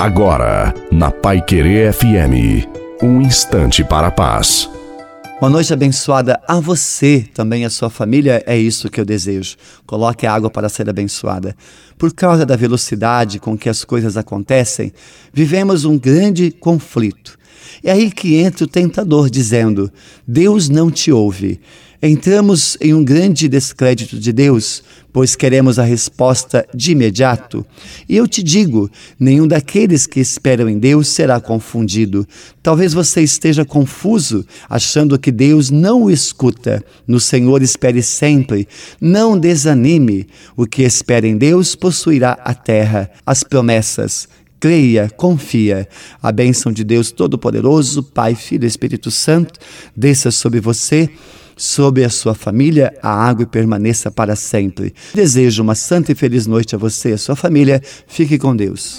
Agora, na Pai Querer FM, um instante para a paz. Uma noite abençoada a você, também a sua família, é isso que eu desejo. Coloque a água para ser abençoada. Por causa da velocidade com que as coisas acontecem, vivemos um grande conflito. É aí que entra o tentador dizendo: Deus não te ouve. Entramos em um grande descrédito de Deus, pois queremos a resposta de imediato. E eu te digo: nenhum daqueles que esperam em Deus será confundido. Talvez você esteja confuso, achando que Deus não o escuta. No Senhor espere sempre. Não desanime. O que espera em Deus possuirá a terra, as promessas creia, confia. A bênção de Deus Todo-Poderoso, Pai, Filho e Espírito Santo, desça sobre você sobre a sua família a água permaneça para sempre. Desejo uma santa e feliz noite a você e a sua família. Fique com Deus.